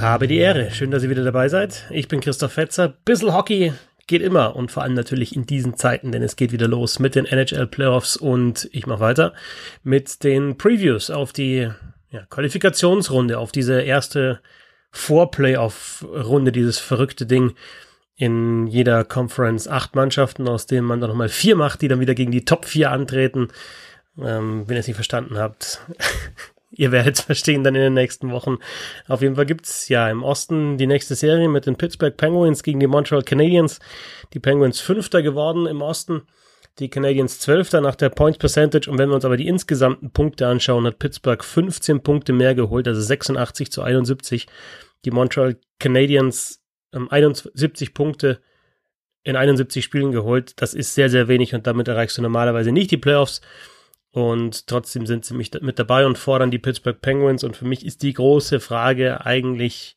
Habe die Ehre. Schön, dass ihr wieder dabei seid. Ich bin Christoph Fetzer. Bissel Hockey geht immer und vor allem natürlich in diesen Zeiten, denn es geht wieder los mit den NHL Playoffs und ich mache weiter mit den Previews auf die ja, Qualifikationsrunde, auf diese erste Vor-Playoff-Runde, dieses verrückte Ding in jeder Conference acht Mannschaften, aus denen man dann nochmal vier macht, die dann wieder gegen die Top 4 antreten. Ähm, wenn ihr es nicht verstanden habt, ihr werdet es verstehen dann in den nächsten Wochen. Auf jeden Fall gibt's ja im Osten die nächste Serie mit den Pittsburgh Penguins gegen die Montreal Canadiens. Die Penguins Fünfter geworden im Osten, die Canadiens Zwölfter nach der Point Percentage. Und wenn wir uns aber die insgesamten Punkte anschauen, hat Pittsburgh 15 Punkte mehr geholt, also 86 zu 71. Die Montreal Canadiens ähm, 71 Punkte in 71 Spielen geholt. Das ist sehr, sehr wenig und damit erreichst du normalerweise nicht die Playoffs. Und trotzdem sind sie mich mit dabei und fordern die Pittsburgh Penguins. Und für mich ist die große Frage eigentlich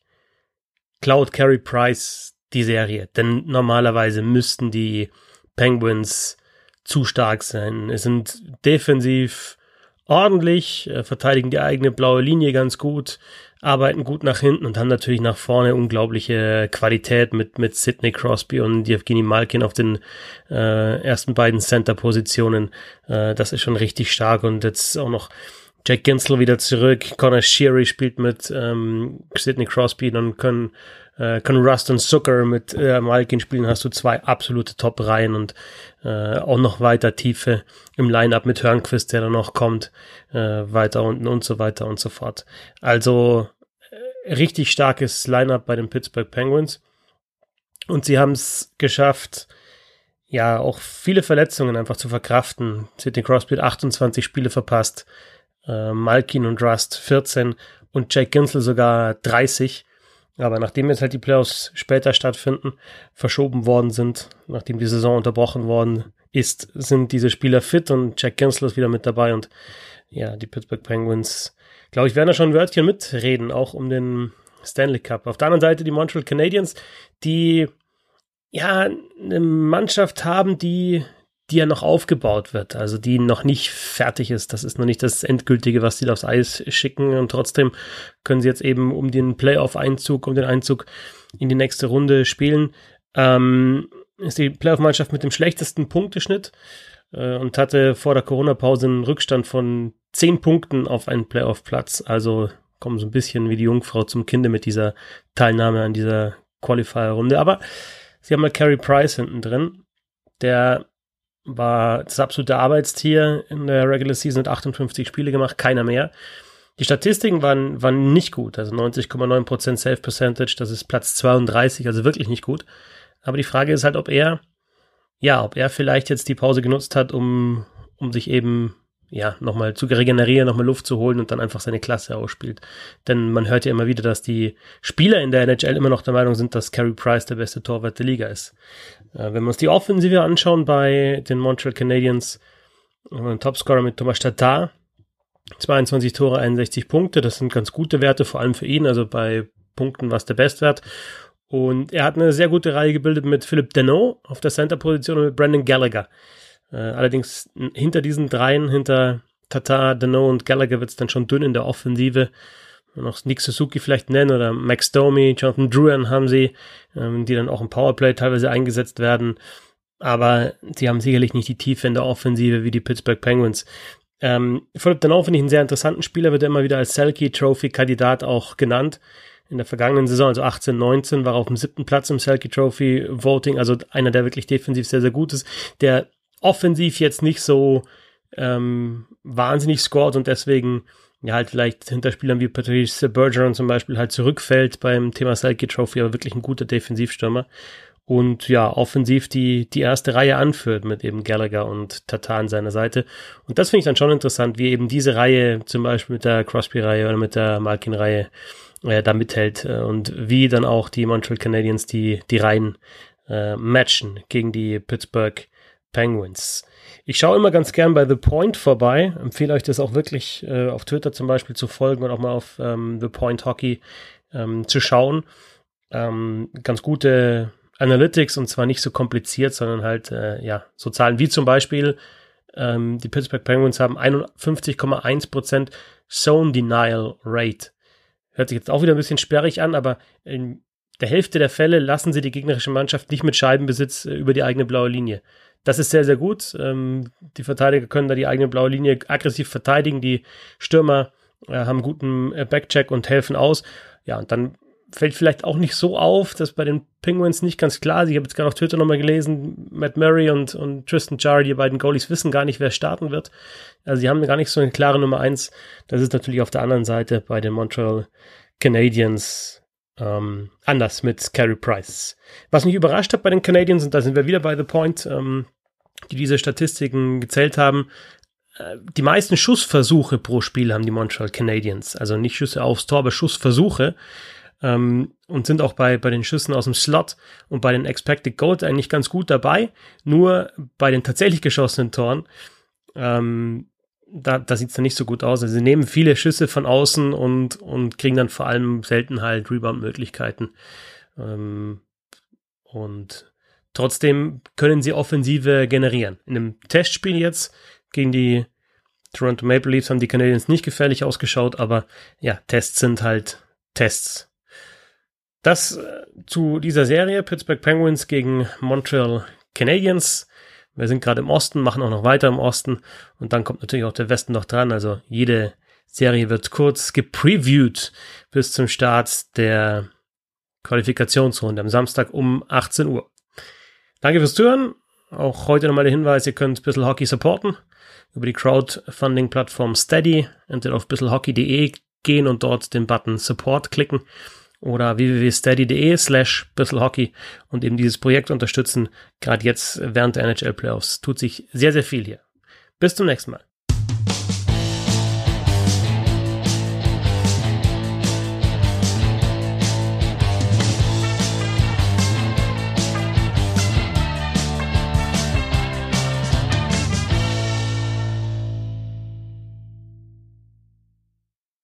Cloud Carey Price die Serie. Denn normalerweise müssten die Penguins zu stark sein. Es sind defensiv ordentlich, äh, verteidigen die eigene blaue Linie ganz gut, arbeiten gut nach hinten und haben natürlich nach vorne unglaubliche Qualität mit, mit Sidney Crosby und Evgeny Malkin auf den äh, ersten beiden Center-Positionen. Äh, das ist schon richtig stark und jetzt auch noch Jack Ginsel wieder zurück, Connor Sheary spielt mit ähm, Sidney Crosby, dann können äh, können Rust und Zucker mit äh, Malkin spielen, hast du zwei absolute Top-Reihen und äh, auch noch weiter Tiefe im Line-Up mit Hörnquist, der dann noch kommt, äh, weiter unten und so weiter und so fort. Also äh, richtig starkes Line-Up bei den Pittsburgh Penguins und sie haben es geschafft, ja, auch viele Verletzungen einfach zu verkraften. Sidney Crosby hat 28 Spiele verpasst, äh, Malkin und Rust 14 und Jake Ginsel sogar 30. Aber nachdem jetzt halt die Playoffs später stattfinden, verschoben worden sind, nachdem die Saison unterbrochen worden ist, sind diese Spieler fit und Jack Gensler ist wieder mit dabei und ja, die Pittsburgh Penguins, glaube ich, werden da schon ein Wörtchen mitreden, auch um den Stanley Cup. Auf der anderen Seite die Montreal Canadiens, die ja eine Mannschaft haben, die die ja noch aufgebaut wird, also die noch nicht fertig ist. Das ist noch nicht das Endgültige, was sie aufs Eis schicken. Und trotzdem können sie jetzt eben um den Playoff-Einzug, um den Einzug in die nächste Runde spielen. Ähm, ist die Playoff-Mannschaft mit dem schlechtesten Punkteschnitt äh, und hatte vor der Corona-Pause einen Rückstand von zehn Punkten auf einen Playoff-Platz. Also kommen so ein bisschen wie die Jungfrau zum Kinde mit dieser Teilnahme an dieser Qualifier-Runde. Aber sie haben mal Carey Price hinten drin, der war das absolute Arbeitstier in der Regular Season, hat 58 Spiele gemacht, keiner mehr. Die Statistiken waren, waren nicht gut, also 90,9% Safe Percentage, das ist Platz 32, also wirklich nicht gut. Aber die Frage ist halt, ob er, ja, ob er vielleicht jetzt die Pause genutzt hat, um, um sich eben ja, nochmal zu regenerieren, nochmal Luft zu holen und dann einfach seine Klasse ausspielt. Denn man hört ja immer wieder, dass die Spieler in der NHL immer noch der Meinung sind, dass Carey Price der beste Torwart der Liga ist. Äh, wenn wir uns die Offensive anschauen bei den Montreal Canadiens, ein Topscorer mit Thomas Tatar, 22 Tore, 61 Punkte, das sind ganz gute Werte, vor allem für ihn, also bei Punkten war es der Bestwert. Und er hat eine sehr gute Reihe gebildet mit Philipp Deneau auf der Center-Position und mit Brandon Gallagher. Äh, allerdings hinter diesen dreien, hinter Tata, Deneau und Gallagher wird es dann schon dünn in der Offensive. Noch Nick Suzuki vielleicht nennen oder Max Domi, Jonathan Druan haben sie, ähm, die dann auch im Powerplay teilweise eingesetzt werden. Aber sie haben sicherlich nicht die Tiefe in der Offensive wie die Pittsburgh Penguins. Ähm, Philipp Deneau finde ich einen sehr interessanten Spieler, wird immer wieder als Selkie Trophy Kandidat auch genannt. In der vergangenen Saison, also 18, 19, war er auf dem siebten Platz im Selkie Trophy Voting, also einer, der wirklich defensiv sehr, sehr gut ist, der offensiv jetzt nicht so ähm, wahnsinnig scored und deswegen ja halt vielleicht hinter Spielern wie Patrice Bergeron zum Beispiel halt zurückfällt beim Thema Selke Trophy, aber wirklich ein guter Defensivstürmer und ja, offensiv die, die erste Reihe anführt mit eben Gallagher und Tatar an seiner Seite. Und das finde ich dann schon interessant, wie eben diese Reihe, zum Beispiel mit der Crosby-Reihe oder mit der Malkin-Reihe, äh, da mithält äh, und wie dann auch die Montreal Canadiens die, die Reihen äh, matchen gegen die Pittsburgh Penguins. Ich schaue immer ganz gern bei The Point vorbei, empfehle euch das auch wirklich äh, auf Twitter zum Beispiel zu folgen und auch mal auf ähm, The Point Hockey ähm, zu schauen. Ähm, ganz gute Analytics und zwar nicht so kompliziert, sondern halt äh, ja so Zahlen wie zum Beispiel ähm, die Pittsburgh Penguins haben 51,1% Zone Denial Rate. hört sich jetzt auch wieder ein bisschen sperrig an, aber in der Hälfte der Fälle lassen sie die gegnerische Mannschaft nicht mit Scheibenbesitz äh, über die eigene blaue Linie. Das ist sehr, sehr gut. Ähm, die Verteidiger können da die eigene blaue Linie aggressiv verteidigen. Die Stürmer äh, haben guten äh, Backcheck und helfen aus. Ja, und dann fällt vielleicht auch nicht so auf, dass bei den Penguins nicht ganz klar ist. Ich habe jetzt gerade auf Twitter nochmal gelesen, Matt Murray und, und Tristan Jarry, die beiden Goalies, wissen gar nicht, wer starten wird. Also sie haben gar nicht so eine klare Nummer eins. Das ist natürlich auf der anderen Seite bei den Montreal Canadiens ähm, anders mit Carey Price. Was mich überrascht hat bei den Canadiens, und da sind wir wieder bei The Point, ähm, die diese Statistiken gezählt haben, äh, die meisten Schussversuche pro Spiel haben die Montreal Canadiens. Also nicht Schüsse aufs Tor, aber Schussversuche ähm, und sind auch bei, bei den Schüssen aus dem Slot und bei den Expected Goals eigentlich ganz gut dabei. Nur bei den tatsächlich geschossenen Toren, ähm, da, da sieht es dann nicht so gut aus. Also sie nehmen viele Schüsse von außen und, und kriegen dann vor allem selten halt Rebound-Möglichkeiten. Ähm, und trotzdem können sie Offensive generieren. In einem Testspiel jetzt gegen die Toronto Maple Leafs haben die Canadiens nicht gefährlich ausgeschaut, aber ja, Tests sind halt Tests. Das äh, zu dieser Serie Pittsburgh Penguins gegen Montreal Canadiens. Wir sind gerade im Osten, machen auch noch weiter im Osten und dann kommt natürlich auch der Westen noch dran. Also jede Serie wird kurz gepreviewt bis zum Start der Qualifikationsrunde am Samstag um 18 Uhr. Danke fürs Zuhören. Auch heute nochmal der Hinweis, ihr könnt ein Hockey supporten über die Crowdfunding-Plattform Steady. Entweder auf bisselhockey.de gehen und dort den Button Support klicken oder www.steady.de slash bisselhockey und eben dieses Projekt unterstützen. Gerade jetzt während der NHL Playoffs tut sich sehr, sehr viel hier. Bis zum nächsten Mal.